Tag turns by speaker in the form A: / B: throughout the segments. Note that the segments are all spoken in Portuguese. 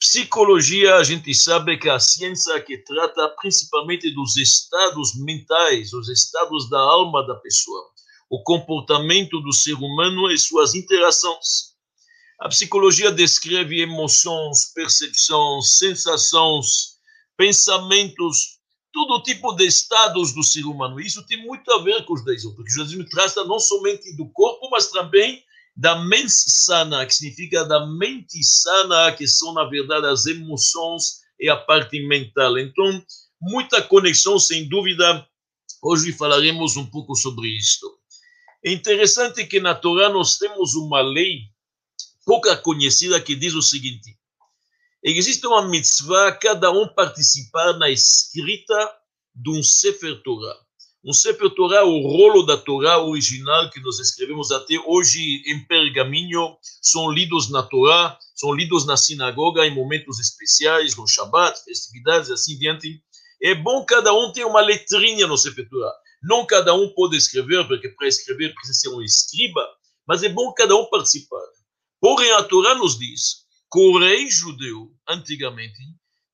A: Psicologia, a gente sabe que é a ciência que trata principalmente dos estados mentais, os estados da alma da pessoa, o comportamento do ser humano e suas interações. A psicologia descreve emoções, percepções, sensações, pensamentos, todo tipo de estados do ser humano. Isso tem muito a ver com o judaísmo, porque o judaísmo trata não somente do corpo, mas também da mente sana, que significa da mente sana, que são, na verdade, as emoções e a parte mental. Então, muita conexão, sem dúvida. Hoje falaremos um pouco sobre isto. É interessante que na Torá nós temos uma lei pouca conhecida que diz o seguinte: existe uma mitzvah cada um participar na escrita de um Sefer Torah. Um Sefer Torah, o rolo da Torá original que nós escrevemos até hoje em pergaminho, são lidos na Torá, são lidos na sinagoga em momentos especiais, no Shabbat, festividades, assim diante. É bom cada um ter uma letrinha no Sefer Torah. Não cada um pode escrever, porque para escrever precisa ser um escriba, mas é bom cada um participar. Porém, a Torá nos diz que o rei judeu, antigamente,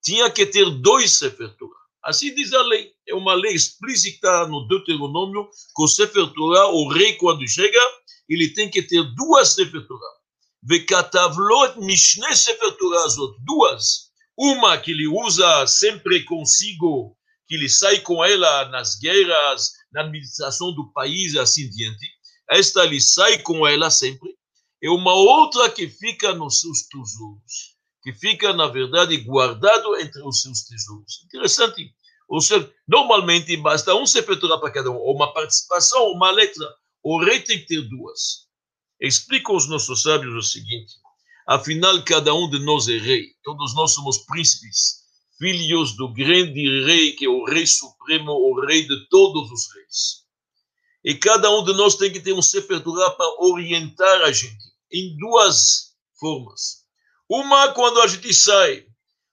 A: tinha que ter dois Sefer Torah. Assim diz a lei. É uma lei explícita no Deuteronômio que o Sefer Torah, o rei, quando chega, ele tem que ter duas Sefer Torah. Vekatavlot Mishne Sefer Torah. Duas. Uma que ele usa sempre consigo, que ele sai com ela nas guerras, na administração do país assim diante. Esta ele sai com ela sempre. E uma outra que fica nos seus tesouros que fica, na verdade, guardado entre os seus tesouros. Interessante. Ou seja, normalmente basta um Sefer para cada um, ou uma participação, uma letra. O rei tem que ter duas. Explicam os nossos sábios o seguinte: afinal, cada um de nós é rei, todos nós somos príncipes, filhos do grande rei, que é o rei supremo, o rei de todos os reis. E cada um de nós tem que ter um Sefer para orientar a gente em duas formas. Uma, quando a gente sai,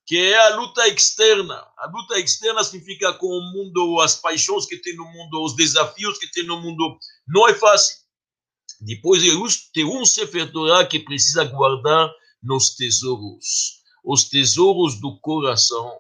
A: que é a luta externa. A luta externa significa com o mundo, as paixões que tem no mundo, os desafios que tem no mundo. Não é fácil. Depois tem um Sefer Torah que precisa guardar nos tesouros. Os tesouros do coração.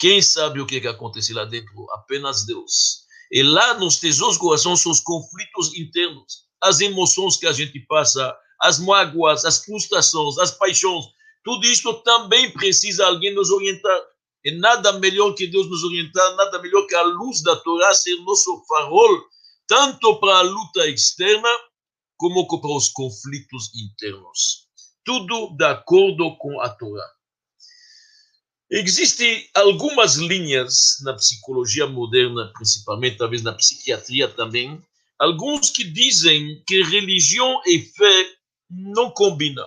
A: Quem sabe o que, que acontece lá dentro? Apenas Deus. E lá nos tesouros do coração são os conflitos internos, as emoções que a gente passa, as mágoas, as frustrações, as paixões, tudo isto também precisa alguém nos orientar. E nada melhor que Deus nos orientar, nada melhor que a luz da Torá ser nosso farol, tanto para a luta externa, como para os conflitos internos. Tudo de acordo com a Torá. Existem algumas linhas na psicologia moderna, principalmente, talvez na psiquiatria também, alguns que dizem que religião e fé não combinam.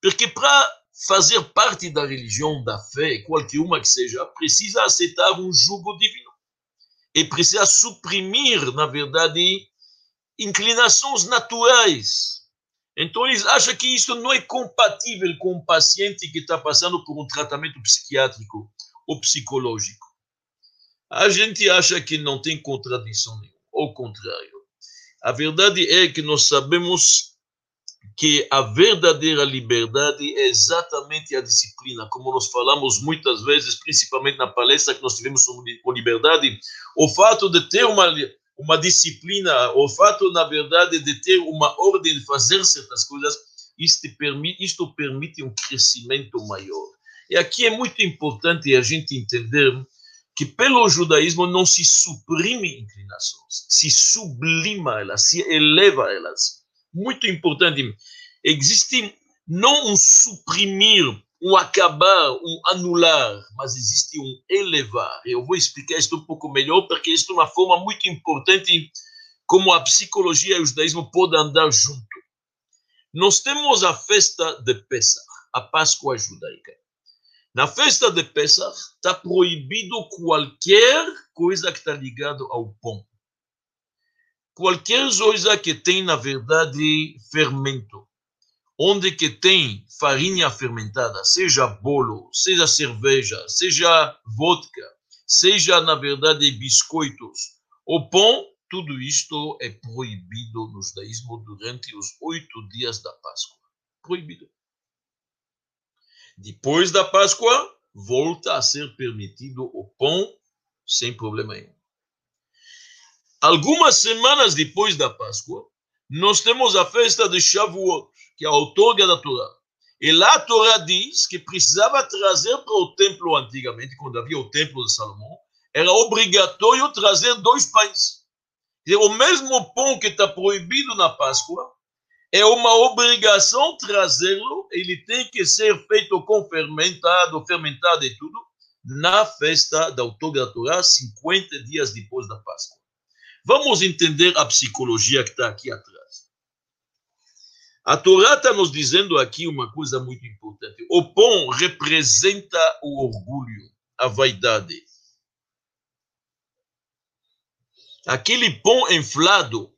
A: Porque para fazer parte da religião, da fé, qualquer uma que seja, precisa aceitar um jugo divino. E precisa suprimir, na verdade, inclinações naturais. Então, eles acham que isso não é compatível com um paciente que está passando por um tratamento psiquiátrico ou psicológico. A gente acha que não tem contradição nenhuma, ao contrário. A verdade é que nós sabemos que a verdadeira liberdade é exatamente a disciplina, como nós falamos muitas vezes, principalmente na palestra que nós tivemos sobre liberdade, o fato de ter uma uma disciplina, o fato, na verdade, de ter uma ordem de fazer certas coisas, isto permite, isto permite um crescimento maior. E aqui é muito importante a gente entender que pelo judaísmo não se suprime inclinações, se sublima elas, se eleva elas muito importante. Existe não um suprimir, um acabar, um anular, mas existe um elevar. Eu vou explicar isso um pouco melhor, porque isso é uma forma muito importante como a psicologia e o judaísmo podem andar junto. Nós temos a festa de Pesach, a Páscoa judaica. Na festa de Pesach está proibido qualquer coisa que está ligada ao pão qualquer coisa que tem, na verdade, fermento, onde que tem farinha fermentada, seja bolo, seja cerveja, seja vodka, seja, na verdade, biscoitos, o pão, tudo isto é proibido no judaísmo durante os oito dias da Páscoa. Proibido. Depois da Páscoa, volta a ser permitido o pão sem problema nenhum. Algumas semanas depois da Páscoa, nós temos a festa de Shavuot, que é a outorga da Torá. E lá a Torá diz que precisava trazer para o templo antigamente, quando havia o templo de Salomão, era obrigatório trazer dois pães. E o mesmo pão que está proibido na Páscoa, é uma obrigação trazê-lo, ele tem que ser feito com fermentado, fermentado e tudo, na festa da da Torá, 50 dias depois da Páscoa. Vamos entender a psicologia que está aqui atrás. A Torá está nos dizendo aqui uma coisa muito importante. O pão representa o orgulho, a vaidade. Aquele pão inflado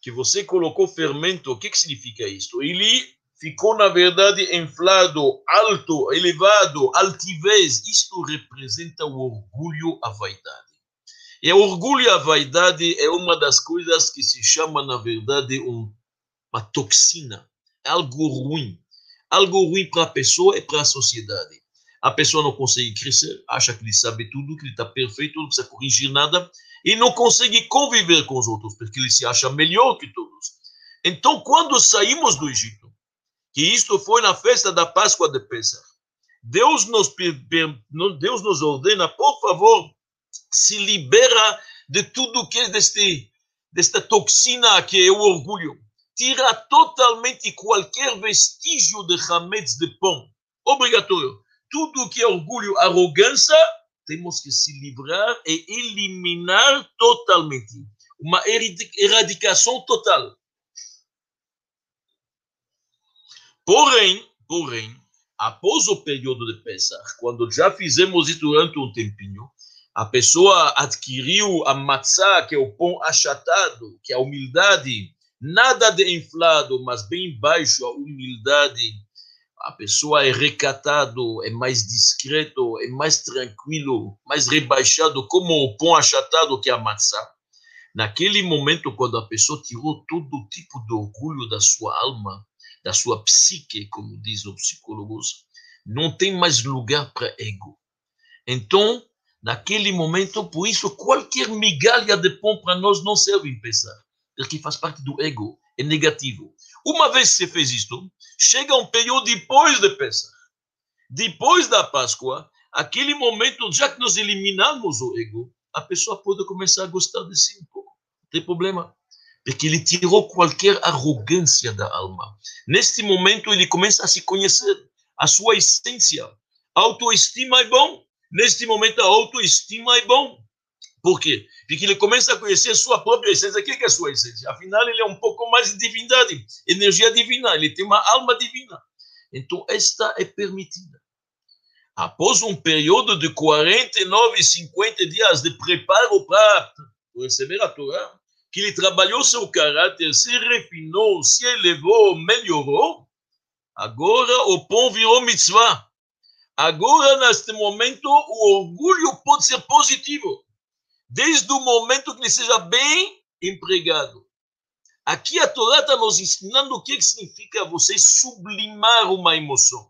A: que você colocou fermento, o que, que significa isso? Ele ficou, na verdade, inflado, alto, elevado, altivez. Isto representa o orgulho, a vaidade. E o orgulho e a vaidade é uma das coisas que se chama, na verdade, um uma toxina, algo ruim. Algo ruim para a pessoa e para a sociedade. A pessoa não consegue crescer, acha que ele sabe tudo, que ele está perfeito, não precisa corrigir nada, e não consegue conviver com os outros, porque ele se acha melhor que todos. Então, quando saímos do Egito, que isto foi na festa da Páscoa de Pesach, Deus nos, Deus nos ordena, por favor, se libera de tudo que é deste, desta toxina que é o orgulho tira totalmente qualquer vestígio de hametz de pão. Obrigatório. Tudo que é orgulho, arrogância, temos que se livrar e eliminar totalmente. Uma erradicação total. Porém, porém, após o período de Pesach, quando já fizemos isso durante um tempinho, a pessoa adquiriu a matzá, que é o pão achatado, que é a humildade, nada de inflado, mas bem baixo a humildade. A pessoa é recatado, é mais discreto, é mais tranquilo, mais rebaixado, como o pão achatado que é a maçã. Naquele momento, quando a pessoa tirou todo tipo de orgulho da sua alma, da sua psique, como dizem os psicólogos, não tem mais lugar para ego. Então, naquele momento, por isso, qualquer migalha de pão para nós não serve em pensar porque faz parte do ego, é negativo. Uma vez que você fez isto, chega um período depois de Pesach, depois da Páscoa, aquele momento, já que nós eliminamos o ego, a pessoa pode começar a gostar de si um pouco. Não tem problema. Porque ele tirou qualquer arrogância da alma. Neste momento, ele começa a se conhecer, a sua essência. Autoestima é bom. Neste momento, a autoestima é bom. Por quê? Porque ele começa a conhecer sua própria essência. O que é a sua essência? Afinal, ele é um pouco mais de divindade, energia divina, ele tem uma alma divina. Então, esta é permitida. Após um período de 49, 50 dias de preparo para receber a Torá, que ele trabalhou seu caráter, se refinou, se elevou, melhorou, agora o pão virou mitzvah. Agora, neste momento, o orgulho pode ser positivo desde o momento que ele seja bem empregado. Aqui a Torá está nos ensinando o que significa você sublimar uma emoção.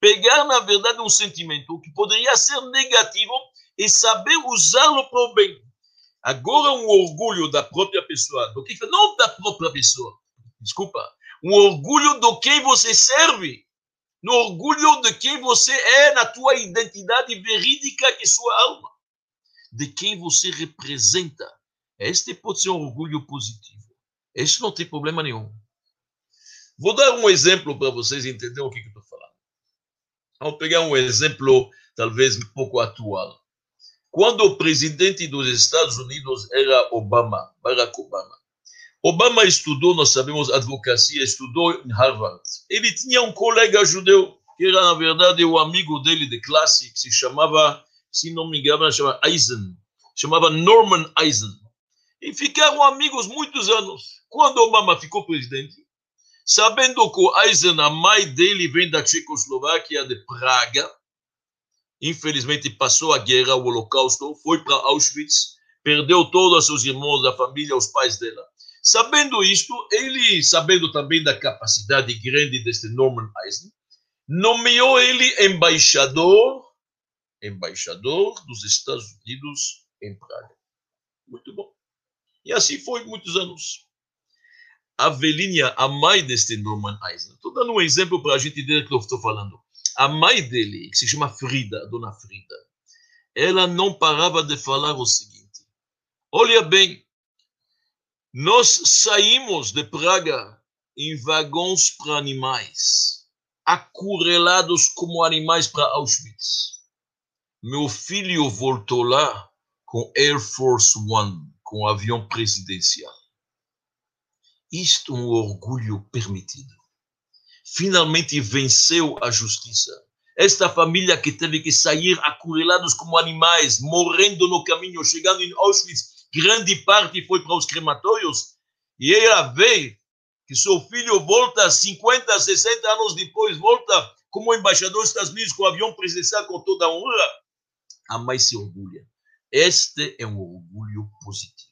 A: Pegar, na verdade, um sentimento que poderia ser negativo e saber usá-lo para o bem. Agora, um orgulho da própria pessoa, do que não da própria pessoa, desculpa, um orgulho do quem você serve, no orgulho de quem você é na tua identidade verídica é sua alma de quem você representa. Este pode ser um orgulho positivo. Este não tem problema nenhum. Vou dar um exemplo para vocês entenderem o que, que eu estou falando. Vamos pegar um exemplo, talvez um pouco atual. Quando o presidente dos Estados Unidos era Obama, Barack Obama, Obama estudou, nós sabemos, advocacia, estudou em Harvard. Ele tinha um colega judeu, que era, na verdade, o amigo dele de classe, que se chamava se não me engano, chamava Eisen, chamava Norman Eisen. E ficaram amigos muitos anos. Quando Obama ficou presidente, sabendo que o Eisen, a mãe dele vem da Tchecoslováquia, de Praga, infelizmente passou a guerra, o holocausto, foi para Auschwitz, perdeu todos os seus irmãos, a família, os pais dela. Sabendo isto, ele, sabendo também da capacidade grande deste Norman Eisen, nomeou ele embaixador, embaixador dos Estados Unidos em Praga. Muito bom. E assim foi muitos anos. A Velhinha, a mãe deste Norman Eisner, estou dando um exemplo para a gente entender o que eu estou falando. A mãe dele, que se chama Frida, dona Frida, ela não parava de falar o seguinte: olha bem, nós saímos de Praga em vagões para animais, acurelados como animais para Auschwitz. Meu filho voltou lá com Air Force One, com avião presidencial. Isto é um orgulho permitido. Finalmente venceu a justiça. Esta família que teve que sair acurelados como animais, morrendo no caminho, chegando em Auschwitz, grande parte foi para os crematórios, e ela vê que seu filho volta 50, 60 anos depois, volta como embaixador dos Estados Unidos com o avião presidencial com toda a honra, a mãe se orgulha. Este é um orgulho positivo.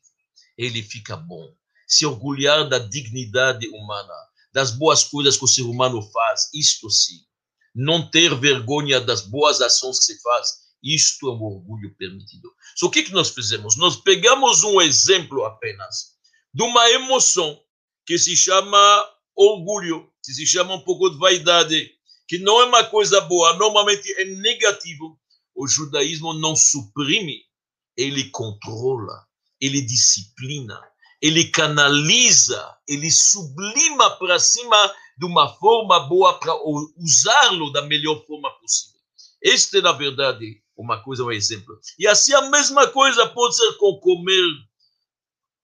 A: Ele fica bom. Se orgulhar da dignidade humana, das boas coisas que o ser humano faz, isto sim. Não ter vergonha das boas ações que se faz, isto é um orgulho permitido. Só o que, que nós fizemos? Nós pegamos um exemplo apenas de uma emoção que se chama orgulho, que se chama um pouco de vaidade, que não é uma coisa boa, normalmente é negativo. O judaísmo não suprime, ele controla, ele disciplina, ele canaliza, ele sublima para cima de uma forma boa para usá-lo da melhor forma possível. Este, na verdade, uma coisa, um exemplo. E assim a mesma coisa pode ser com comer.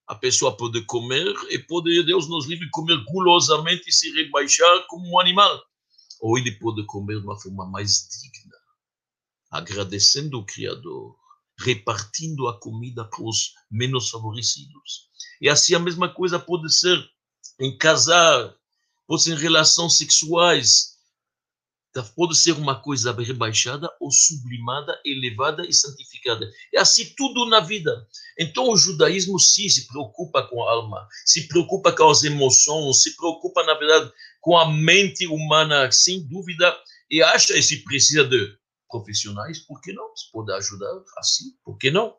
A: A pessoa pode comer e pode, Deus nos livre, comer gulosamente e se rebaixar como um animal. Ou ele pode comer de uma forma mais digna, agradecendo o Criador, repartindo a comida para os menos favorecidos. E assim a mesma coisa pode ser em casar, pode ser em relações sexuais, pode ser uma coisa rebaixada ou sublimada, elevada e santificada. É assim tudo na vida. Então o judaísmo sim se preocupa com a alma, se preocupa com as emoções, se preocupa, na verdade, com a mente humana, sem dúvida, e acha que se precisa de profissionais, por que não? Se pode ajudar assim, por que não?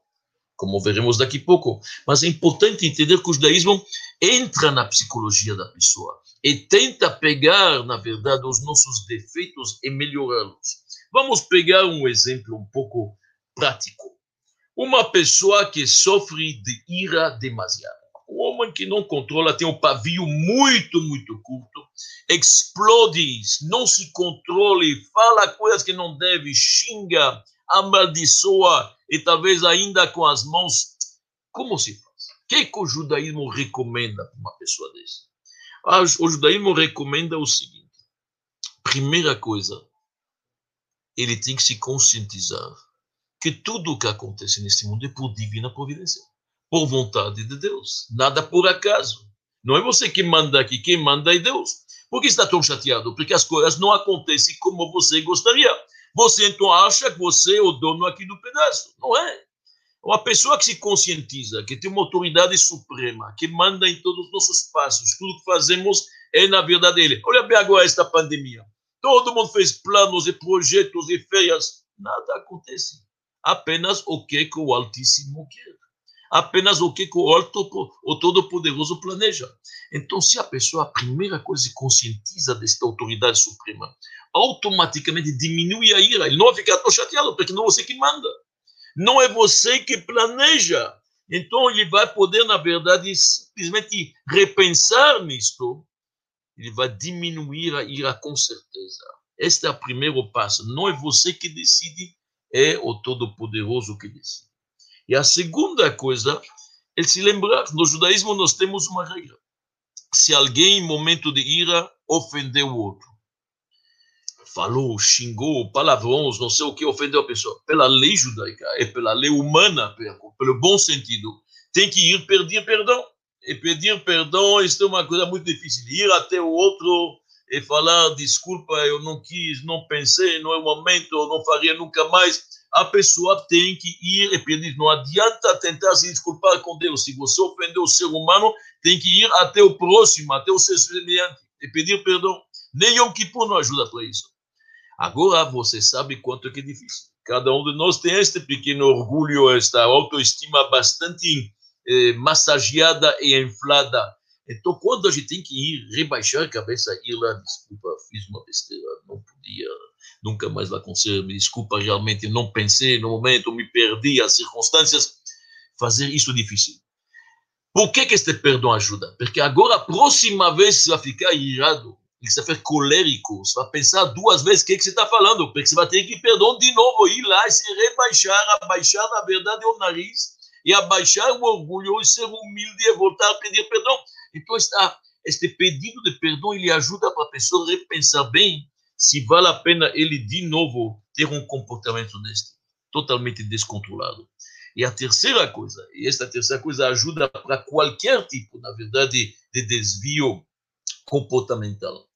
A: Como veremos daqui a pouco. Mas é importante entender que o judaísmo entra na psicologia da pessoa e tenta pegar, na verdade, os nossos defeitos e melhorá-los. Vamos pegar um exemplo um pouco prático. Uma pessoa que sofre de ira demasiada. Um homem que não controla, tem um pavio muito, muito curto, explode, não se controla, fala coisas que não deve, xinga, amaldiçoa e talvez ainda com as mãos. Como se faz? O que, que o judaísmo recomenda para uma pessoa dessa? Ah, o judaísmo recomenda o seguinte: primeira coisa, ele tem que se conscientizar que tudo o que acontece neste mundo é por divina providência, por vontade de Deus, nada por acaso. Não é você que manda aqui, quem manda é Deus. Por que está tão chateado? Porque as coisas não acontecem como você gostaria. Você então acha que você é o dono aqui do pedaço. Não é. Uma pessoa que se conscientiza, que tem uma autoridade suprema, que manda em todos os nossos passos, tudo que fazemos é na vida dele. Olha bem agora esta pandemia. Todo mundo fez planos e projetos e feias. Nada acontece. Apenas o que, que o Altíssimo quer. Apenas o que, que o Alto, o Todo-Poderoso planeja. Então, se a pessoa, a primeira coisa, se conscientiza desta autoridade suprema, automaticamente diminui a ira. Ele não vai ficar tão chateado, porque não é você que manda não é você que planeja. Então ele vai poder, na verdade, simplesmente repensar nisto. Ele vai diminuir a ira com certeza. Este é o primeiro passo. Não é você que decide, é o Todo-Poderoso que decide. E a segunda coisa é se lembrar no judaísmo nós temos uma regra. Se alguém, em momento de ira, ofendeu o outro, falou, xingou, palavrões, não sei o que, ofendeu a pessoa. Pela lei judaica e pela lei humana, pelo bom sentido, tem que ir pedir perdão. E pedir perdão, isso é uma coisa muito difícil. Ir até o outro e falar, desculpa, eu não quis, não pensei, não é o momento, não faria nunca mais. A pessoa tem que ir e pedir. Não adianta tentar se desculpar com Deus. Se você ofendeu o ser humano, tem que ir até o próximo, até o ser semelhante e pedir perdão. Nem Yom Kippur não ajuda para isso. Agora você sabe quanto que é difícil. Cada um de nós tem este pequeno orgulho, esta autoestima bastante eh, massageada e inflada. Então, quando a gente tem que ir rebaixar a cabeça, ir lá, desculpa, fiz uma besteira, não podia, nunca mais acontecer, me desculpa, realmente não pensei no momento, me perdi, as circunstâncias, fazer isso é difícil. Por que, que este perdão ajuda? Porque agora, a próxima vez, você vai ficar irado, você vai ficar colérico, você vai pensar duas vezes o que, que você está falando, porque você vai ter que perdão de novo, ir lá e se rebaixar, abaixar, na verdade, o nariz, e abaixar o orgulho, e ser humilde e voltar a pedir perdão. Então, está, este pedido de perdão, ele ajuda para a pessoa repensar bem se vale a pena ele, de novo, ter um comportamento deste, totalmente descontrolado. E a terceira coisa, e esta terceira coisa ajuda para qualquer tipo, na verdade, de desvio comportamental.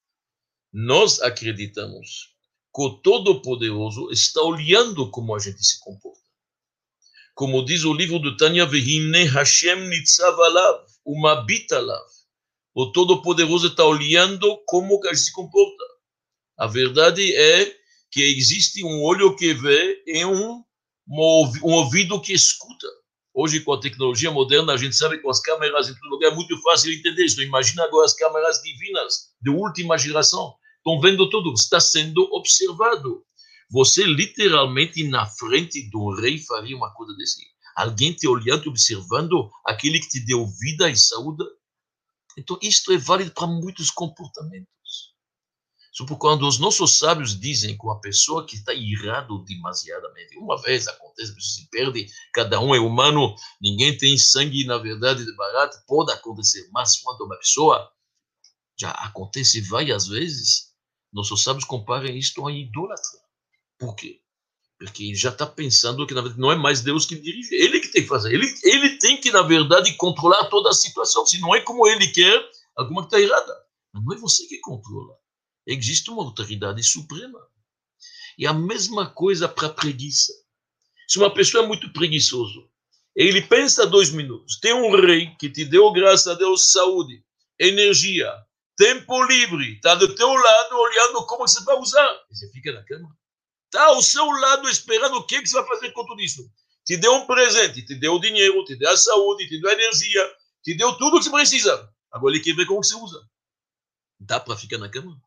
A: Nós acreditamos que o Todo-Poderoso está olhando como a gente se comporta. Como diz o livro do Tanya, Vehine Hashem Nitzavalav, uma bitalav. O Todo-Poderoso está olhando como a gente se comporta. A verdade é que existe um olho que vê e um um ouvido que escuta. Hoje, com a tecnologia moderna, a gente sabe que com as câmeras em todo lugar é muito fácil entender isso. Imagina agora as câmeras divinas, de última geração. Estão vendo tudo, está sendo observado. Você, literalmente, na frente do rei, faria uma coisa desse. Alguém te olhando observando aquele que te deu vida e saúde. Então, isto é válido para muitos comportamentos. Sobre quando os nossos sábios dizem que uma pessoa que está irado demasiadamente, uma vez acontece, a pessoa se perde, cada um é humano, ninguém tem sangue, na verdade, de barato, pode acontecer, mas quando uma pessoa já acontece várias vezes, nossos sábios comparam isto a idólatra. Por quê? Porque ele já está pensando que, na verdade, não é mais Deus que dirige, ele que tem que fazer, ele, ele tem que, na verdade, controlar toda a situação, se não é como ele quer, alguma que está errada. Não é você que controla existe uma autoridade suprema. E a mesma coisa para a preguiça. Se uma pessoa é muito preguiçoso, ele pensa dois minutos, tem um rei que te deu, graças a Deus, saúde, energia, tempo livre, está do teu lado olhando como você vai usar. E você fica na cama. Está ao seu lado esperando o que, que você vai fazer com tudo isso. Te deu um presente, te deu dinheiro, te deu a saúde, te deu a energia, te deu tudo o que você precisa. Agora ele quer ver como você usa. Dá para ficar na cama?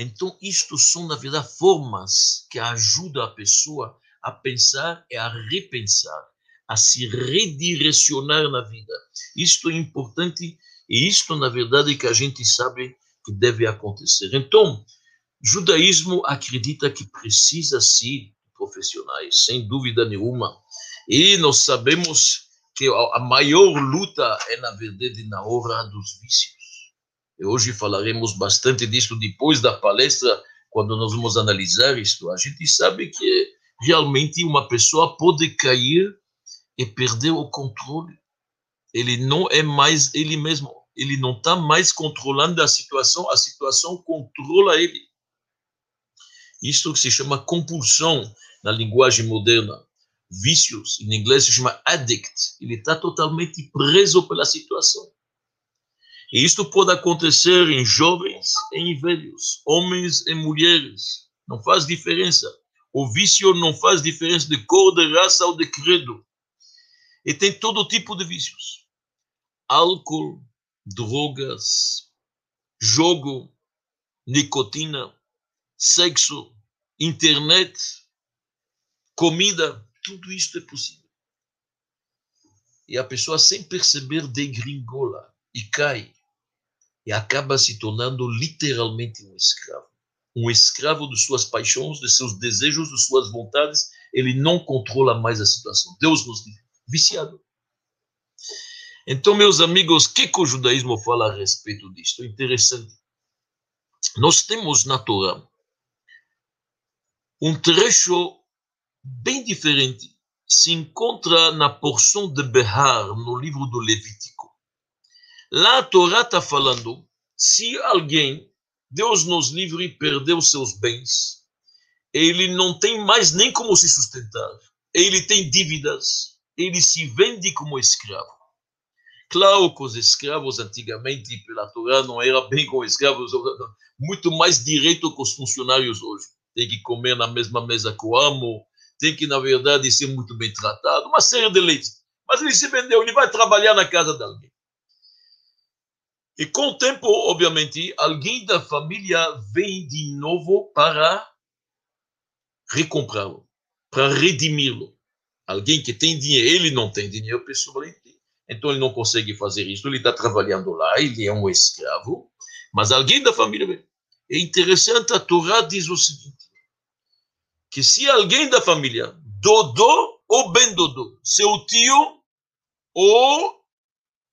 A: Então, isto são, na verdade, formas que ajudam a pessoa a pensar e a repensar, a se redirecionar na vida. Isto é importante e isto, na verdade, que a gente sabe que deve acontecer. Então, judaísmo acredita que precisa sim profissionais, sem dúvida nenhuma. E nós sabemos que a maior luta é, na verdade, na hora dos vícios. Hoje falaremos bastante disso depois da palestra, quando nós vamos analisar isto. A gente sabe que realmente uma pessoa pode cair e perder o controle. Ele não é mais ele mesmo. Ele não está mais controlando a situação, a situação controla ele. Que se chama compulsão na linguagem moderna. Vícios, em inglês se chama addict. Ele está totalmente preso pela situação. E isto pode acontecer em jovens e em velhos, homens e mulheres. Não faz diferença. O vício não faz diferença de cor, de raça ou de credo. E tem todo tipo de vícios: álcool, drogas, jogo, nicotina, sexo, internet, comida. Tudo isto é possível. E a pessoa, sem perceber, degringola e cai e acaba se tornando literalmente um escravo. Um escravo de suas paixões, de seus desejos, de suas vontades. Ele não controla mais a situação. Deus nos livre. Viciado. Então, meus amigos, o que, que o judaísmo fala a respeito disto? Interessante. Nós temos na Torá um trecho bem diferente. Se encontra na porção de Behar, no livro do Levítico. Lá a Torá está falando, se alguém, Deus nos livre, perdeu seus bens, ele não tem mais nem como se sustentar, ele tem dívidas, ele se vende como escravo. Claro que os escravos antigamente, pela Torá, não era bem como escravos, muito mais direito que os funcionários hoje. tem que comer na mesma mesa que o amo, tem que, na verdade, ser muito bem tratado, uma série de leis. Mas ele se vendeu, ele vai trabalhar na casa de alguém. E com o tempo, obviamente, alguém da família vem de novo para recomprá-lo, para redimir-lo. Alguém que tem dinheiro, ele não tem dinheiro pessoalmente, então ele não consegue fazer isso, ele está trabalhando lá, ele é um escravo, mas alguém da família vem. É interessante, a Torá diz o seguinte, que se alguém da família, Dodô ou Ben Dodô, seu tio ou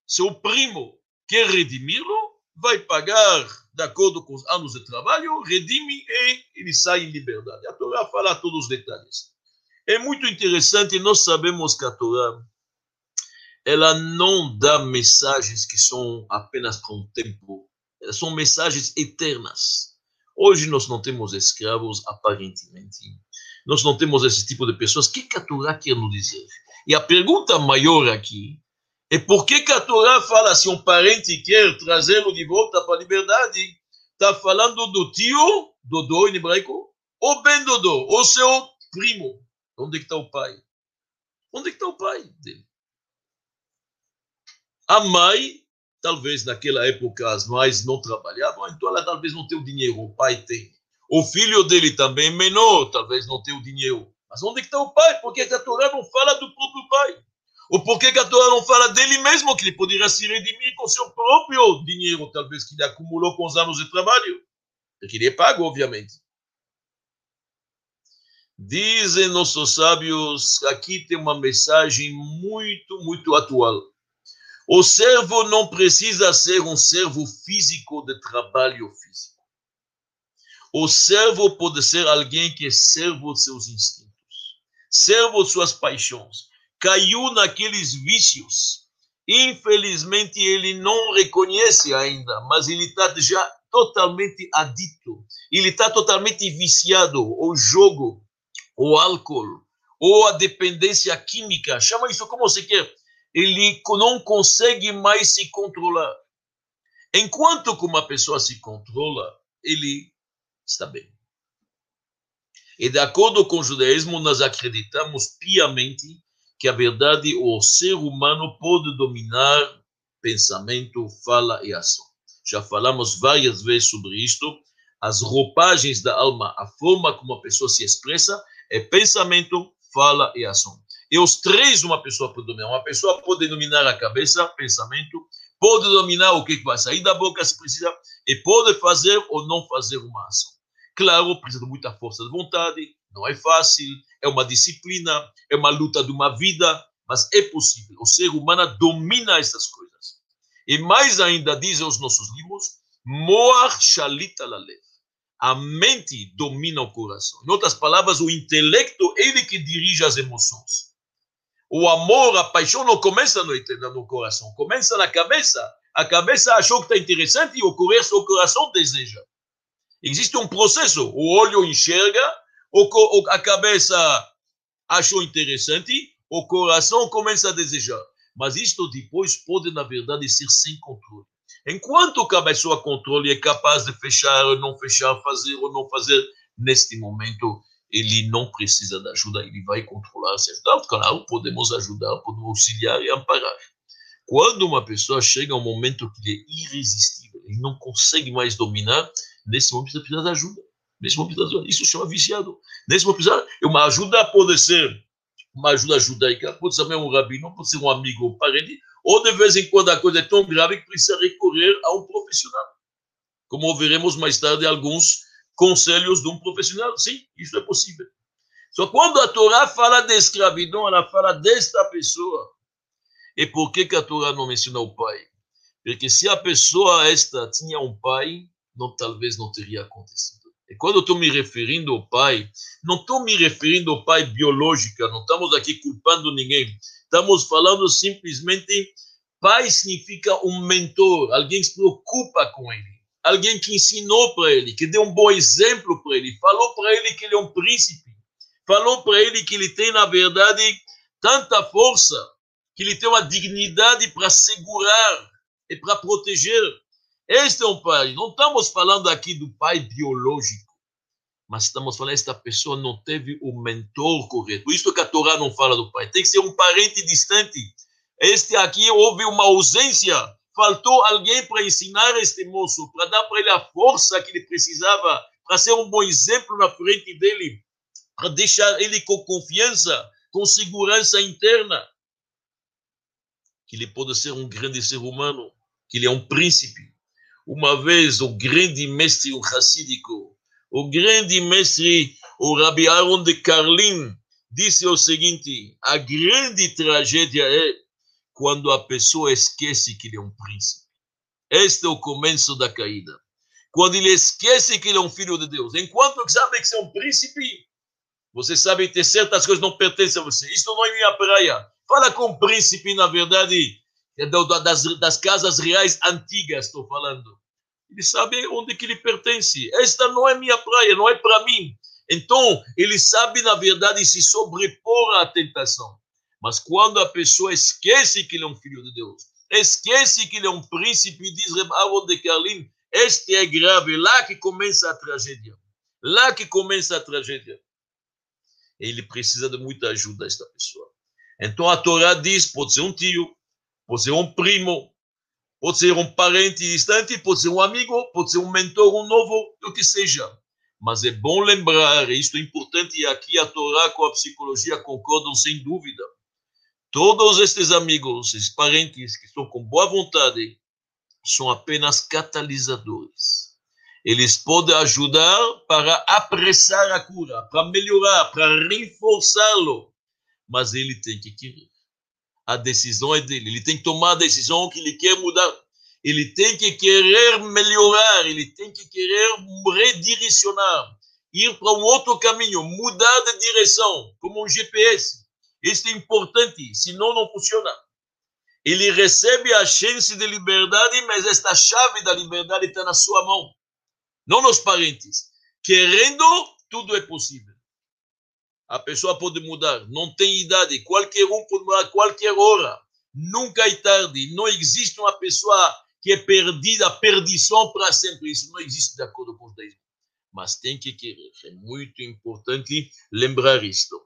A: seu primo, quer redimi-lo, vai pagar de acordo com os anos de trabalho, redime e ele sai em liberdade. A Torá fala todos os detalhes. É muito interessante, nós sabemos que a Torá ela não dá mensagens que são apenas para um tempo, elas são mensagens eternas. Hoje nós não temos escravos, aparentemente. Nós não temos esse tipo de pessoas. O que a Torá quer nos dizer? E a pergunta maior aqui e por que, que a Torá fala se um parente quer trazê-lo de volta para a liberdade? Está falando do tio, Dodô em hebraico, ou Ben Dodô, ou seu primo. Onde está o pai? Onde está o pai dele? A mãe, talvez naquela época as mães não trabalhavam, então ela talvez não tenha o dinheiro, o pai tem. O filho dele também menor, talvez não tenha o dinheiro. Mas onde está o pai? Porque a Torá não fala do próprio pai. Ou por que a Torá não fala dele mesmo, que ele poderia se redimir com seu próprio dinheiro, talvez que ele acumulou com os anos de trabalho? Porque ele é pago, obviamente. Dizem nossos sábios, aqui tem uma mensagem muito, muito atual. O servo não precisa ser um servo físico de trabalho físico. O servo pode ser alguém que é servo de seus instintos, servo de suas paixões, caiu naqueles vícios. Infelizmente, ele não reconhece ainda, mas ele está já totalmente adito. Ele está totalmente viciado ao jogo, ao álcool, ou à dependência química. Chama isso como você quer. Ele não consegue mais se controlar. Enquanto que uma pessoa se controla, ele está bem. E de acordo com o judaísmo, nós acreditamos piamente que a verdade, o ser humano pode dominar pensamento, fala e ação. Já falamos várias vezes sobre isto. As roupagens da alma, a forma como a pessoa se expressa, é pensamento, fala e ação. E os três uma pessoa pode dominar. Uma pessoa pode dominar a cabeça, pensamento, pode dominar o que vai sair da boca se precisa, e pode fazer ou não fazer uma ação. Claro, precisa de muita força de vontade, não é fácil, é uma disciplina, é uma luta de uma vida, mas é possível. O ser humano domina essas coisas. E mais ainda, dizem os nossos livros, Moar Shalita Lalev. A mente domina o coração. Em outras palavras, o intelecto, ele que dirige as emoções. O amor, a paixão não começa no, no coração, começa na cabeça. A cabeça achou que está interessante e o coração, o coração deseja. Existe um processo. O olho enxerga, o, a cabeça achou interessante, o coração começa a desejar. Mas isto depois pode, na verdade, ser sem controle. Enquanto a pessoa controle é capaz de fechar ou não fechar, fazer ou não fazer, neste momento ele não precisa de ajuda, ele vai controlar certo? Claro, podemos ajudar, podemos auxiliar e amparar. Quando uma pessoa chega a um momento que ele é irresistível, ele não consegue mais dominar, nesse momento precisa de ajuda. Nesse momento, isso chama viciado. Nesse momento, uma ajuda pode ser uma ajuda judaica, pode ser um rabino, pode ser um amigo, um parente, ou de vez em quando a coisa é tão grave que precisa recorrer a um profissional. Como veremos mais tarde alguns conselhos de um profissional. Sim, isso é possível. Só quando a Torá fala de escravidão, ela fala desta pessoa. E por que, que a Torá não menciona o pai? Porque se a pessoa esta tinha um pai, não, talvez não teria acontecido. E quando estou me referindo ao pai, não estou me referindo ao pai biológico, não estamos aqui culpando ninguém. Estamos falando simplesmente, pai significa um mentor, alguém que se preocupa com ele, alguém que ensinou para ele, que deu um bom exemplo para ele, falou para ele que ele é um príncipe, falou para ele que ele tem, na verdade, tanta força, que ele tem uma dignidade para segurar e para proteger. Este é um pai. Não estamos falando aqui do pai biológico. Mas estamos falando, esta pessoa não teve o mentor correto. Isso que a Torá não fala do pai. Tem que ser um parente distante. Este aqui houve uma ausência. Faltou alguém para ensinar este moço, para dar para ele a força que ele precisava, para ser um bom exemplo na frente dele, para deixar ele com confiança, com segurança interna. Que ele pode ser um grande ser humano, que ele é um príncipe. Uma vez, o grande mestre o racídico, o grande mestre, o Rabi Aaron de Carlin, disse o seguinte: a grande tragédia é quando a pessoa esquece que ele é um príncipe. Este é o começo da caída. Quando ele esquece que ele é um filho de Deus. Enquanto sabe que você é um príncipe, você sabe que certas coisas não pertencem a você. Isso não é minha praia. Fala com o príncipe, na verdade, das, das casas reais antigas, estou falando. Ele sabe onde que ele pertence. Esta não é minha praia, não é para mim. Então, ele sabe, na verdade, se sobrepor à tentação. Mas quando a pessoa esquece que ele é um filho de Deus, esquece que ele é um príncipe, diz Aaron de Carlin, este é grave, lá que começa a tragédia. Lá que começa a tragédia. Ele precisa de muita ajuda, esta pessoa. Então a Torá diz: pode ser um tio, pode ser um primo, pode ser um parente distante, pode ser um amigo, pode ser um mentor, um novo, o que seja. Mas é bom lembrar, e isto é importante, e aqui a Torá com a psicologia concordam sem dúvida. Todos estes amigos, esses parentes que estão com boa vontade, são apenas catalisadores. Eles podem ajudar para apressar a cura, para melhorar, para reforçá-lo, mas ele tem que querer. A decisão é dele. Ele tem que tomar a decisão que ele quer mudar. Ele tem que querer melhorar, ele tem que querer redirecionar, ir para um outro caminho, mudar de direção, como um GPS. Isso é importante, senão não funciona. Ele recebe a chance de liberdade, mas esta chave da liberdade está na sua mão, não nos parentes. Querendo, tudo é possível. A pessoa pode mudar, não tem idade, qualquer um pode mudar a qualquer hora. Nunca é tarde. Não existe uma pessoa que é perdida, perdição para sempre. Isso não existe de acordo com o judaísmo. Mas tem que querer. É muito importante lembrar isto.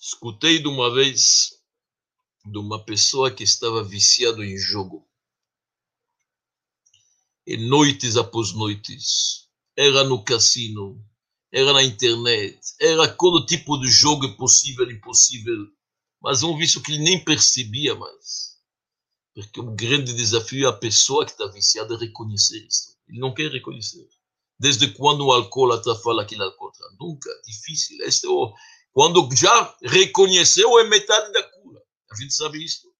A: Escutei de uma vez de uma pessoa que estava viciado em jogo. E noites após noites, era no cassino, era na internet, era todo tipo de jogo possível e impossível, mas um vício que ele nem percebia mais. Porque o grande desafio é a pessoa que está viciada reconhecer isso. Ele não quer reconhecer. Desde quando o alcoólatra fala que ele é? Nunca, difícil. Este é quando já reconheceu, é metade da cura. A gente sabe isso.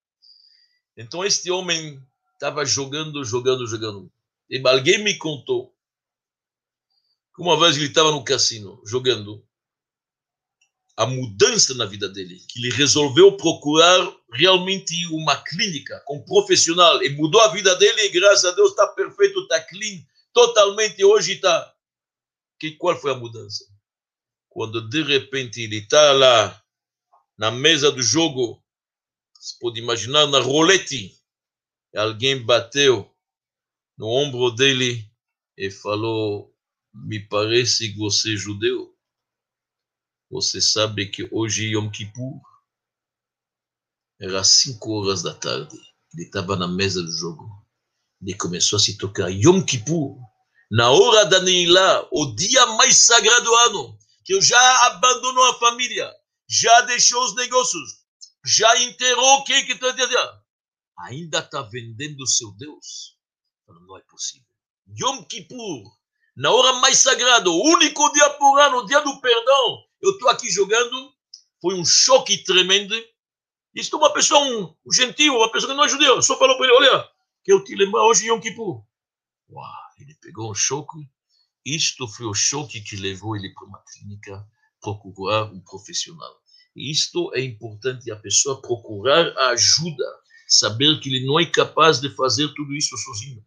A: Então, este homem estava jogando, jogando, jogando. E alguém me contou uma vez ele estava no cassino, jogando, a mudança na vida dele, que ele resolveu procurar realmente uma clínica com um profissional e mudou a vida dele e graças a Deus está perfeito, está clean, totalmente hoje está. Que, qual foi a mudança? quando de repente ele está lá na mesa do jogo, se pode imaginar na rolete, alguém bateu no ombro dele e falou: Me parece que você é judeu. Você sabe que hoje é Yom Kippur? Era cinco horas da tarde. Ele estava na mesa do jogo. Ele começou a se tocar Yom Kippur. Na hora da Neilá, o dia mais sagrado do ano que já abandonou a família, já deixou os negócios, já enterrou quem que está dizendo, ainda está vendendo o seu Deus? Não é possível. Yom Kippur, na hora mais sagrada, o único dia por ano, o dia do perdão, eu estou aqui jogando, foi um choque tremendo. Isto é uma pessoa, um, um gentil, uma pessoa que não é judeu, só falou para ele, olha, que eu te lembro hoje Yom Kippur. Uau, ele pegou um choque isto foi o choque que levou ele para uma clínica procurar um profissional. Isto é importante a pessoa procurar a ajuda, saber que ele não é capaz de fazer tudo isso sozinho.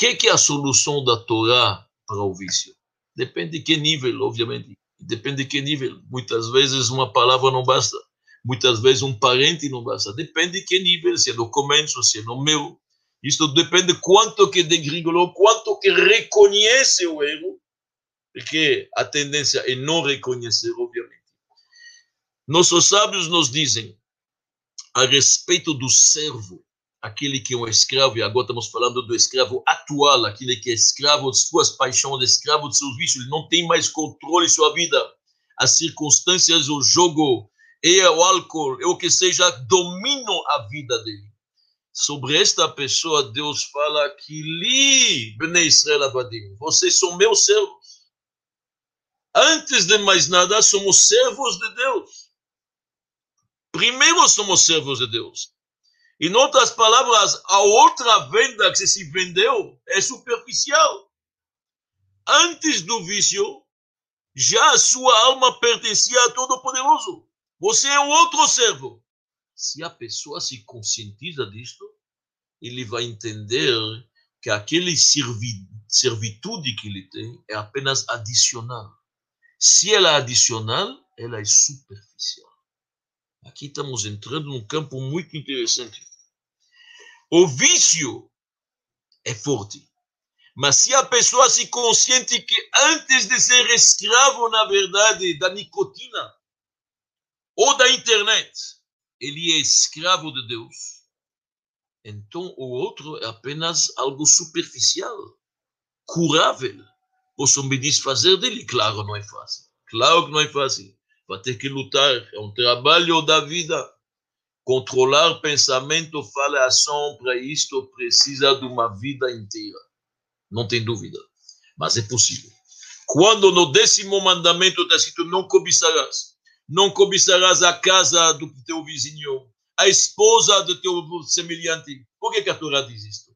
A: Que, que é a solução da Torá para o vício? Depende de que nível, obviamente. Depende de que nível. Muitas vezes uma palavra não basta. Muitas vezes um parente não basta. Depende de que nível, se é no começo, se é no meu. Isto depende quanto que degringolou, quanto que reconhece o erro, porque a tendência é não reconhecer, obviamente. Nossos sábios nos dizem a respeito do servo, aquele que é um escravo, e agora estamos falando do escravo atual, aquele que é escravo de suas paixões, escravo de seus vícios, ele não tem mais controle sua vida. As circunstâncias, o jogo, e o álcool, e o que seja, dominam a vida dele. Sobre esta pessoa, Deus fala que li, Bnei Israel Abadim, vocês são meus servos. Antes de mais nada, somos servos de Deus. Primeiro somos servos de Deus. Em outras palavras, a outra venda que se vendeu é superficial. Antes do vício, já a sua alma pertencia a Todo-Poderoso. Você é um outro servo. Se a pessoa se conscientiza disto, ele vai entender que aquele servi servitude que ele tem é apenas adicional. Se ela é adicional, ela é superficial. Aqui estamos entrando num campo muito interessante. O vício é forte. Mas se a pessoa se consciente que antes de ser escravo, na verdade, da nicotina ou da internet, ele é escravo de Deus, então o outro é apenas algo superficial, curável. Posso me desfazer dele? Claro, não é fácil. Claro que não é fácil vai ter que lutar. É um trabalho da vida. Controlar pensamento, fala ação, para isto precisa de uma vida inteira. Não tem dúvida. Mas é possível. Quando no décimo mandamento está escrito: não cobiçarás. Não cobiçarás a casa do teu vizinho, a esposa do teu semelhante. Por que, que a Torá diz isto?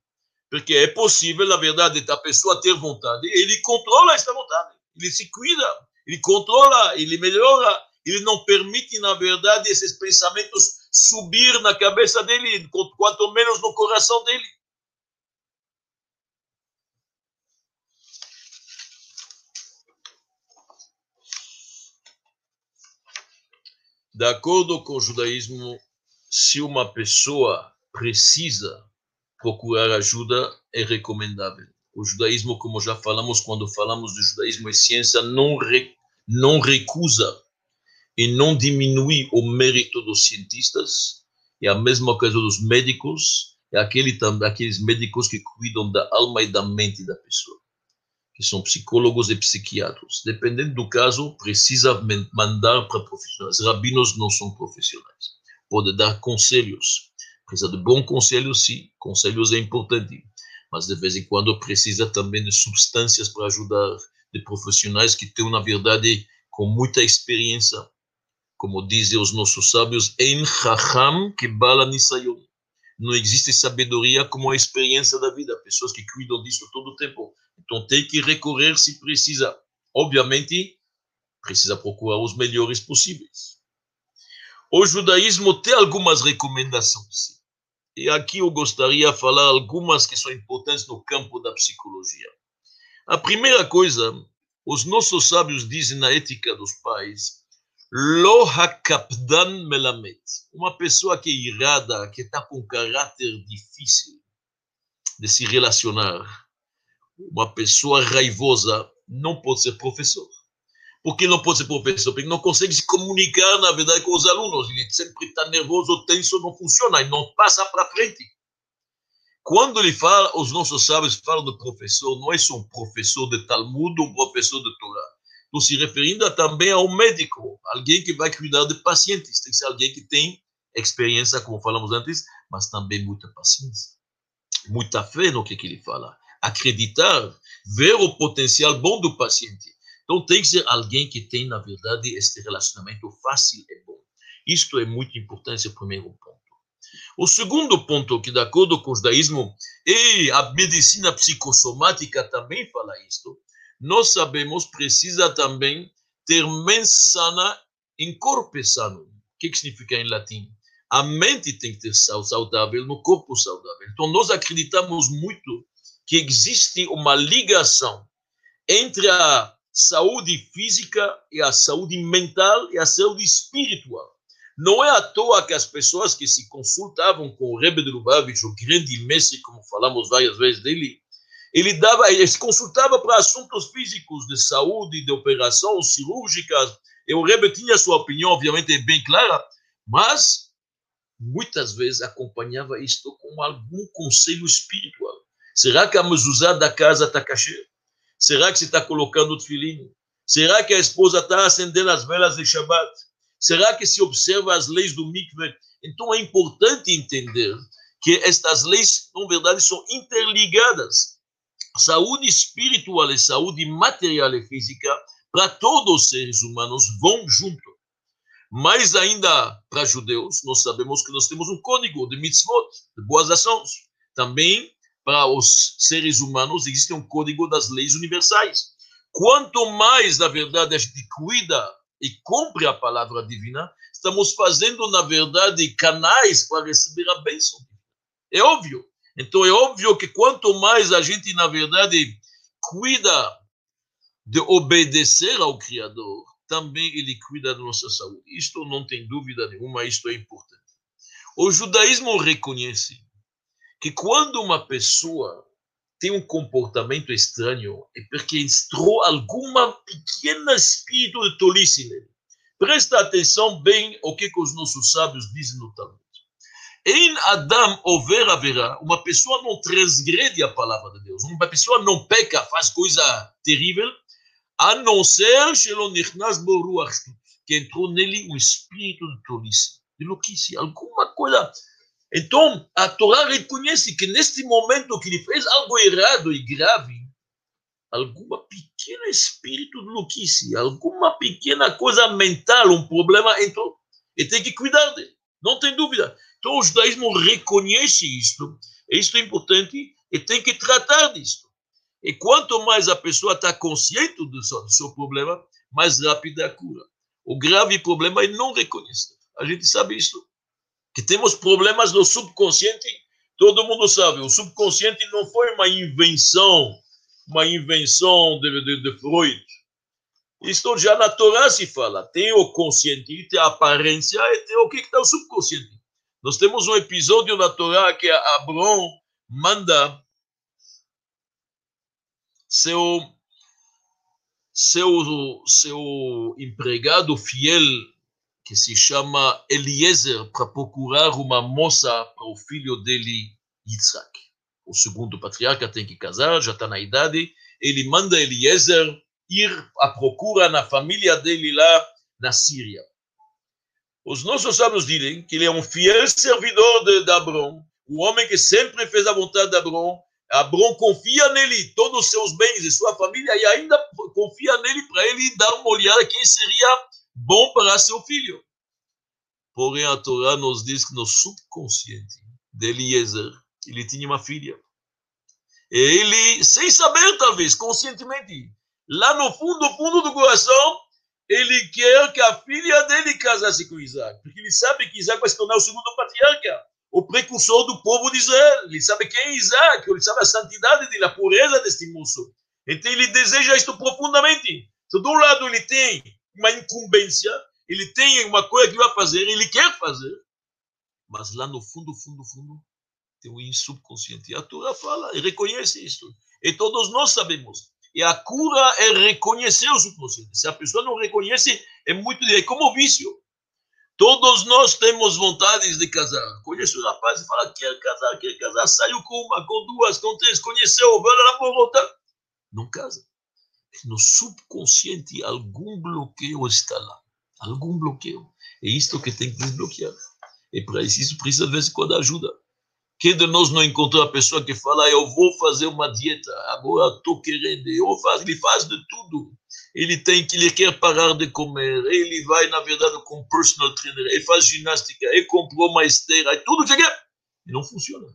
A: Porque é possível, na verdade, a pessoa ter vontade. Ele controla esta vontade. Ele se cuida ele controla, ele melhora, ele não permite, na verdade, esses pensamentos subir na cabeça dele, quanto menos no coração dele. De acordo com o judaísmo, se uma pessoa precisa procurar ajuda, é recomendável. O judaísmo, como já falamos quando falamos do judaísmo e ciência, não, re, não recusa e não diminui o mérito dos cientistas. É a mesma coisa dos médicos, é aquele, aqueles médicos que cuidam da alma e da mente da pessoa, que são psicólogos e psiquiatras. Dependendo do caso, precisa mandar para profissionais. Rabinos não são profissionais. Pode dar conselhos. Precisa de bom conselho, sim. Conselhos é importante mas de vez em quando precisa também de substâncias para ajudar, de profissionais que têm, na verdade, com muita experiência, como dizem os nossos sábios, em chacham que bala nisayon. Não existe sabedoria como a experiência da vida, pessoas que cuidam disso todo o tempo. Então tem que recorrer se precisa. Obviamente, precisa procurar os melhores possíveis. O judaísmo tem algumas recomendações. E aqui eu gostaria de falar algumas que são importantes no campo da psicologia. A primeira coisa, os nossos sábios dizem na ética dos pais, lo hakapdan melamet. Uma pessoa que é irada, que está com caráter difícil de se relacionar, uma pessoa raivosa, não pode ser professor porque não pode ser professor, porque não consegue se comunicar, na verdade, com os alunos. Ele sempre está nervoso, tenso, não funciona, e não passa para frente. Quando ele fala, os nossos sábios falam do professor, não é só um professor de Talmud, um professor de Torá. Estou se referindo também ao médico, alguém que vai cuidar de pacientes. Tem que ser alguém que tem experiência, como falamos antes, mas também muita paciência, muita fé no que, que ele fala. Acreditar, ver o potencial bom do paciente então tem que ser alguém que tem, na verdade, este relacionamento fácil e bom. Isto é muito importante, esse é o primeiro ponto. O segundo ponto, que de acordo com o judaísmo e a medicina psicossomática também fala isto, nós sabemos precisa também ter mente sana em corpo sano. O que, que significa em latim? A mente tem que ter saudável no corpo saudável. Então nós acreditamos muito que existe uma ligação entre a saúde física e a saúde mental e a saúde espiritual. Não é à toa que as pessoas que se consultavam com o Rebbe de Lubavitch, o grande mestre, como falamos várias vezes dele, ele dava, ele se consultava para assuntos físicos de saúde, de operações cirúrgicas. E o Rebbe tinha sua opinião, obviamente, bem clara, mas muitas vezes acompanhava isto com algum conselho espiritual. Será que a mezuzá da casa está cachê? Será que se está colocando o tefilim? Será que a esposa está acendendo as velas de Shabbat? Será que se observa as leis do mikveh? Então é importante entender que estas leis, na verdade, são interligadas. Saúde espiritual e saúde material e física, para todos os seres humanos, vão junto. Mais ainda para judeus, nós sabemos que nós temos um código de mitzvot, de boas ações. Também para os seres humanos existe um código das leis universais. Quanto mais, na verdade, a gente cuida e cumpre a palavra divina, estamos fazendo, na verdade, canais para receber a bênção. É óbvio. Então, é óbvio que quanto mais a gente, na verdade, cuida de obedecer ao Criador, também ele cuida da nossa saúde. Isto não tem dúvida nenhuma, isto é importante. O judaísmo reconhece que quando uma pessoa tem um comportamento estranho é porque entrou alguma pequena espírito de tolice nele. Presta atenção bem o que, que os nossos sábios dizem no Talmud. Em Adam houver haverá, uma pessoa não transgrede a palavra de Deus, uma pessoa não peca, faz coisa terrível, a não ser que entrou nele um espírito de tolice, de louquice, alguma coisa. Então, a Torá reconhece que neste momento que ele fez algo errado e grave, alguma pequeno espírito de louquice, alguma pequena coisa mental, um problema entrou, e tem que cuidar dele, não tem dúvida. Então, o judaísmo reconhece isto, isto é importante, e tem que tratar disso. E quanto mais a pessoa está consciente do seu, do seu problema, mais rápida a cura. O grave problema é não reconhecer. A gente sabe isso que temos problemas no subconsciente, todo mundo sabe, o subconsciente não foi uma invenção, uma invenção de, de, de Freud. Isto já na Torá se fala. Tem o consciente, tem a aparência e tem o que está o subconsciente. Nós temos um episódio na Torá que Abraão manda seu seu seu empregado fiel que se chama Eliezer para procurar uma moça para o filho dele, Yitzhak. O segundo patriarca tem que casar, já está na idade. Ele manda Eliezer ir à procura na família dele lá na Síria. Os nossos sábios dizem que ele é um fiel servidor de, de Abrão, o homem que sempre fez a vontade de Abrão. Abrão confia nele, todos os seus bens e sua família, e ainda confia nele para ele dar uma olhada quem seria bom para seu filho. Porém, a Torá nos diz que no subconsciente de Eliezer, ele tinha uma filha. Ele, sem saber, talvez, conscientemente, lá no fundo, fundo do coração, ele quer que a filha dele casasse com Isaac, porque ele sabe que Isaac vai se tornar o segundo patriarca, o precursor do povo de Israel. Ele sabe quem é Isaac, ele sabe a santidade dele, a pureza deste moço. Então ele deseja isto profundamente. Então, de um lado, ele tem uma incumbência, ele tem uma coisa que vai fazer, ele quer fazer, mas lá no fundo, fundo, fundo, tem um subconsciente. E a Torá fala e reconhece isso. E todos nós sabemos. E a cura é reconhecer o subconsciente. Se a pessoa não reconhece, é muito. É como vício. Todos nós temos vontades de casar. Conhece o rapaz e fala: quer casar, quer casar. Saiu com uma, com duas, com três, conheceu, lá para voltar. Não casa no subconsciente algum bloqueio está lá. Algum bloqueio. É isto que tem que desbloquear. E para isso precisa, de vez em quando, ajuda. Quem de nós não encontrou a pessoa que fala, eu vou fazer uma dieta, agora estou querendo, eu faço, ele faz de tudo. Ele tem que, ele quer parar de comer, ele vai, na verdade, com personal trainer, ele faz ginástica, ele comprou uma esteira, tudo que quer. E não funciona.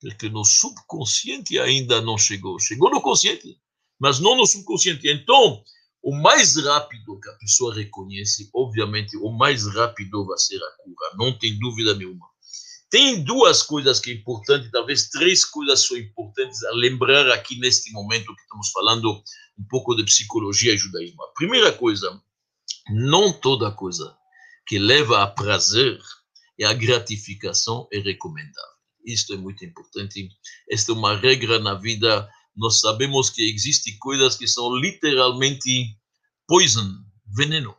A: Porque no subconsciente ainda não chegou. Chegou no consciente mas não no subconsciente. Então, o mais rápido que a pessoa reconhece, obviamente, o mais rápido vai ser a cura, não tem dúvida nenhuma. Tem duas coisas que é importante, talvez três coisas são importantes a lembrar aqui neste momento que estamos falando um pouco de psicologia e judaísmo. A primeira coisa, não toda coisa que leva a prazer e a gratificação é recomendável. Isto é muito importante. Esta é uma regra na vida. Nós sabemos que existem coisas que são literalmente poison, veneno.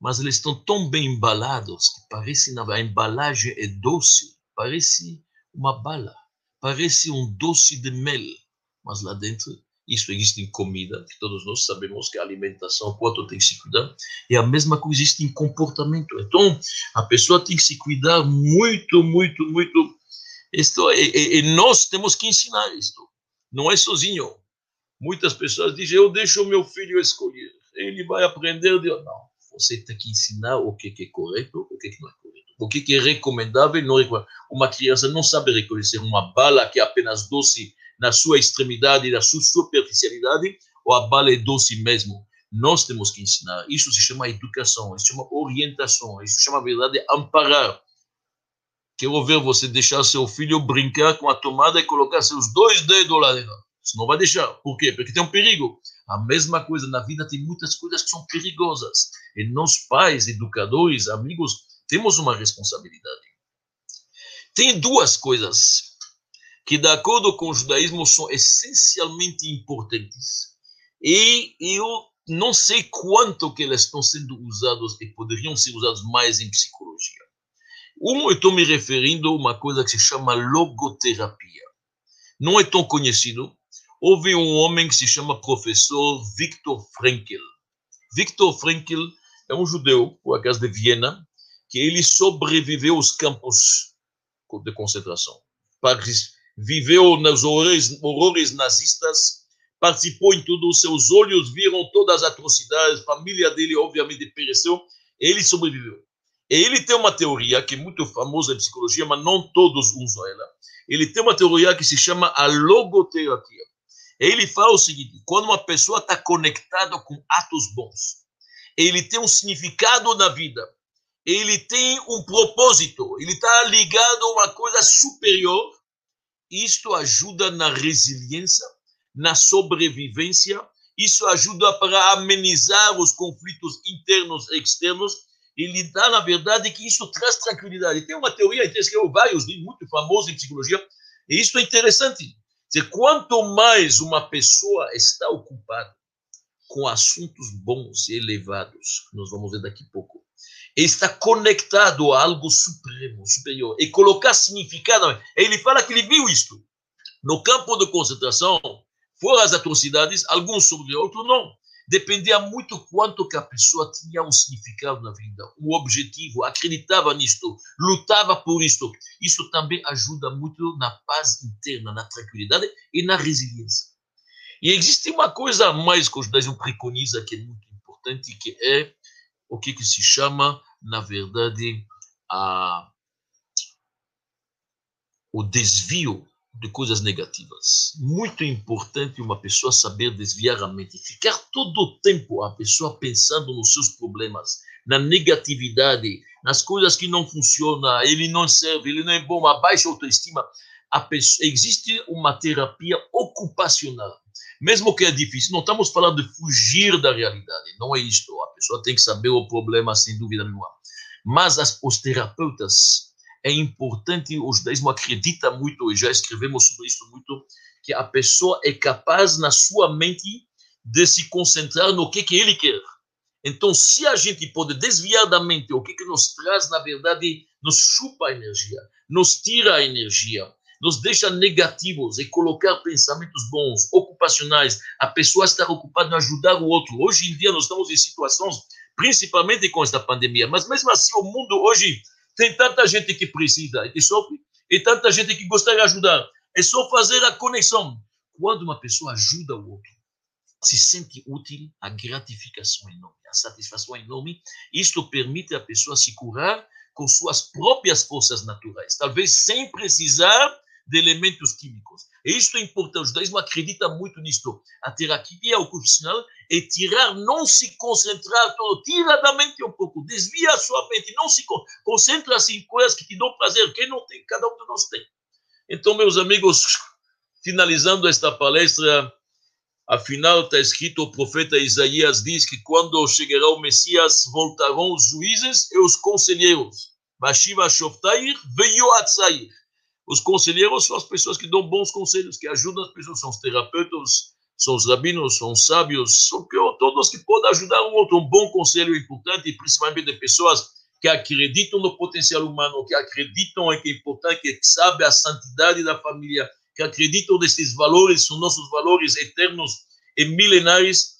A: Mas eles estão tão bem embalados que parece a embalagem é doce, parece uma bala, parece um doce de mel, mas lá dentro isso existe em comida, que todos nós sabemos que a alimentação, quanto tem que se cuidar, e a mesma coisa existe em comportamento. Então, a pessoa tem que se cuidar muito, muito, muito. Isto, e, e, e nós temos que ensinar isto. Não é sozinho. Muitas pessoas dizem, eu deixo o meu filho escolher. Ele vai aprender. De... Não, você tem que ensinar o que é correto, o que não é correto. O que é recomendável não recomendável. Uma criança não sabe reconhecer uma bala que é apenas doce na sua extremidade, na sua superficialidade, ou a bala é doce mesmo. Nós temos que ensinar. Isso se chama educação, isso se chama orientação, isso se chama, na verdade, amparar. Quero ver você deixar seu filho brincar com a tomada e colocar seus dois dedos lá dentro. Você não vai deixar. Por quê? Porque tem um perigo. A mesma coisa na vida tem muitas coisas que são perigosas. E nós, pais, educadores, amigos, temos uma responsabilidade. Tem duas coisas que, de acordo com o judaísmo, são essencialmente importantes. E eu não sei quanto que elas estão sendo usadas e poderiam ser usadas mais em psicologia. Um, eu estou me referindo a uma coisa que se chama logoterapia. Não é tão conhecido. Houve um homem que se chama professor Viktor Frankl. Viktor Frankl é um judeu, por acaso de Viena, que ele sobreviveu aos campos de concentração. Viveu nos horrores, horrores nazistas, participou em tudo, seus olhos viram todas as atrocidades, a família dele obviamente pereceu, ele sobreviveu. E ele tem uma teoria que é muito famosa em psicologia, mas não todos usam ela. Ele tem uma teoria que se chama a logoterapia. Ele fala o seguinte: quando uma pessoa está conectada com atos bons, ele tem um significado na vida, ele tem um propósito, ele está ligado a uma coisa superior, isto ajuda na resiliência, na sobrevivência, isso ajuda para amenizar os conflitos internos e externos. Ele dá, na verdade, que isso traz tranquilidade. Tem uma teoria, ele escreveu vários livros, muito famosos em psicologia, e isso é interessante. Dizer, quanto mais uma pessoa está ocupada com assuntos bons e elevados, que nós vamos ver daqui a pouco, está conectado a algo supremo, superior, e colocar significado. Ele fala que ele viu isto. No campo de concentração, foram as atrocidades, alguns sobre outros não. Dependia muito quanto que a pessoa tinha um significado na vida, um objetivo, acreditava nisto, lutava por isto. Isso também ajuda muito na paz interna, na tranquilidade e na resiliência. E existe uma coisa a mais que o judaísmo preconiza que é muito importante, que é o que, que se chama na verdade, a, o desvio de coisas negativas. Muito importante uma pessoa saber desviar a mente, ficar todo o tempo a pessoa pensando nos seus problemas, na negatividade, nas coisas que não funcionam, ele não serve, ele não é bom, a baixa autoestima. A pessoa, existe uma terapia ocupacional, mesmo que é difícil. Não estamos falando de fugir da realidade, não é isto pessoa tem que saber o problema sem dúvida nenhuma. Mas as, os terapeutas, é importante, o judaísmo acredita muito, e já escrevemos sobre isso muito, que a pessoa é capaz na sua mente de se concentrar no que, que ele quer. Então, se a gente pode desviar da mente o que, que nos traz, na verdade, nos chupa a energia, nos tira a energia, nos deixa negativos e colocar pensamentos bons, ocupacionais, a pessoa estar ocupada em ajudar o outro. Hoje em dia nós estamos em situações, principalmente com esta pandemia, mas mesmo assim o mundo hoje tem tanta gente que precisa e que sofre, e tanta gente que gostaria de ajudar. É só fazer a conexão. Quando uma pessoa ajuda o outro, se sente útil, a gratificação é enorme, a satisfação é enorme. Isto permite a pessoa se curar com suas próprias forças naturais, talvez sem precisar de elementos químicos. Isto é importante, o judaísmo acredita muito nisto. A terapia ocupacional é tirar, não se concentrar todo, tira da mente um pouco, desvia a sua mente, não se concentra-se em coisas que te dão prazer, quem não tem, cada um de nós tem. Então, meus amigos, finalizando esta palestra, Afinal, está escrito, o profeta Isaías diz que quando chegará o Messias, voltarão os juízes e os conselheiros. Bashiva Shoftair veioatzair. Os conselheiros são as pessoas que dão bons conselhos, que ajudam as pessoas, são os terapeutas, são os rabinos, são os sábios, são todos que podem ajudar um outro. Um bom conselho importante, principalmente de pessoas que acreditam no potencial humano, que acreditam em que é importante, que sabe a santidade da família, que acreditam nesses valores, são nossos valores eternos e milenares,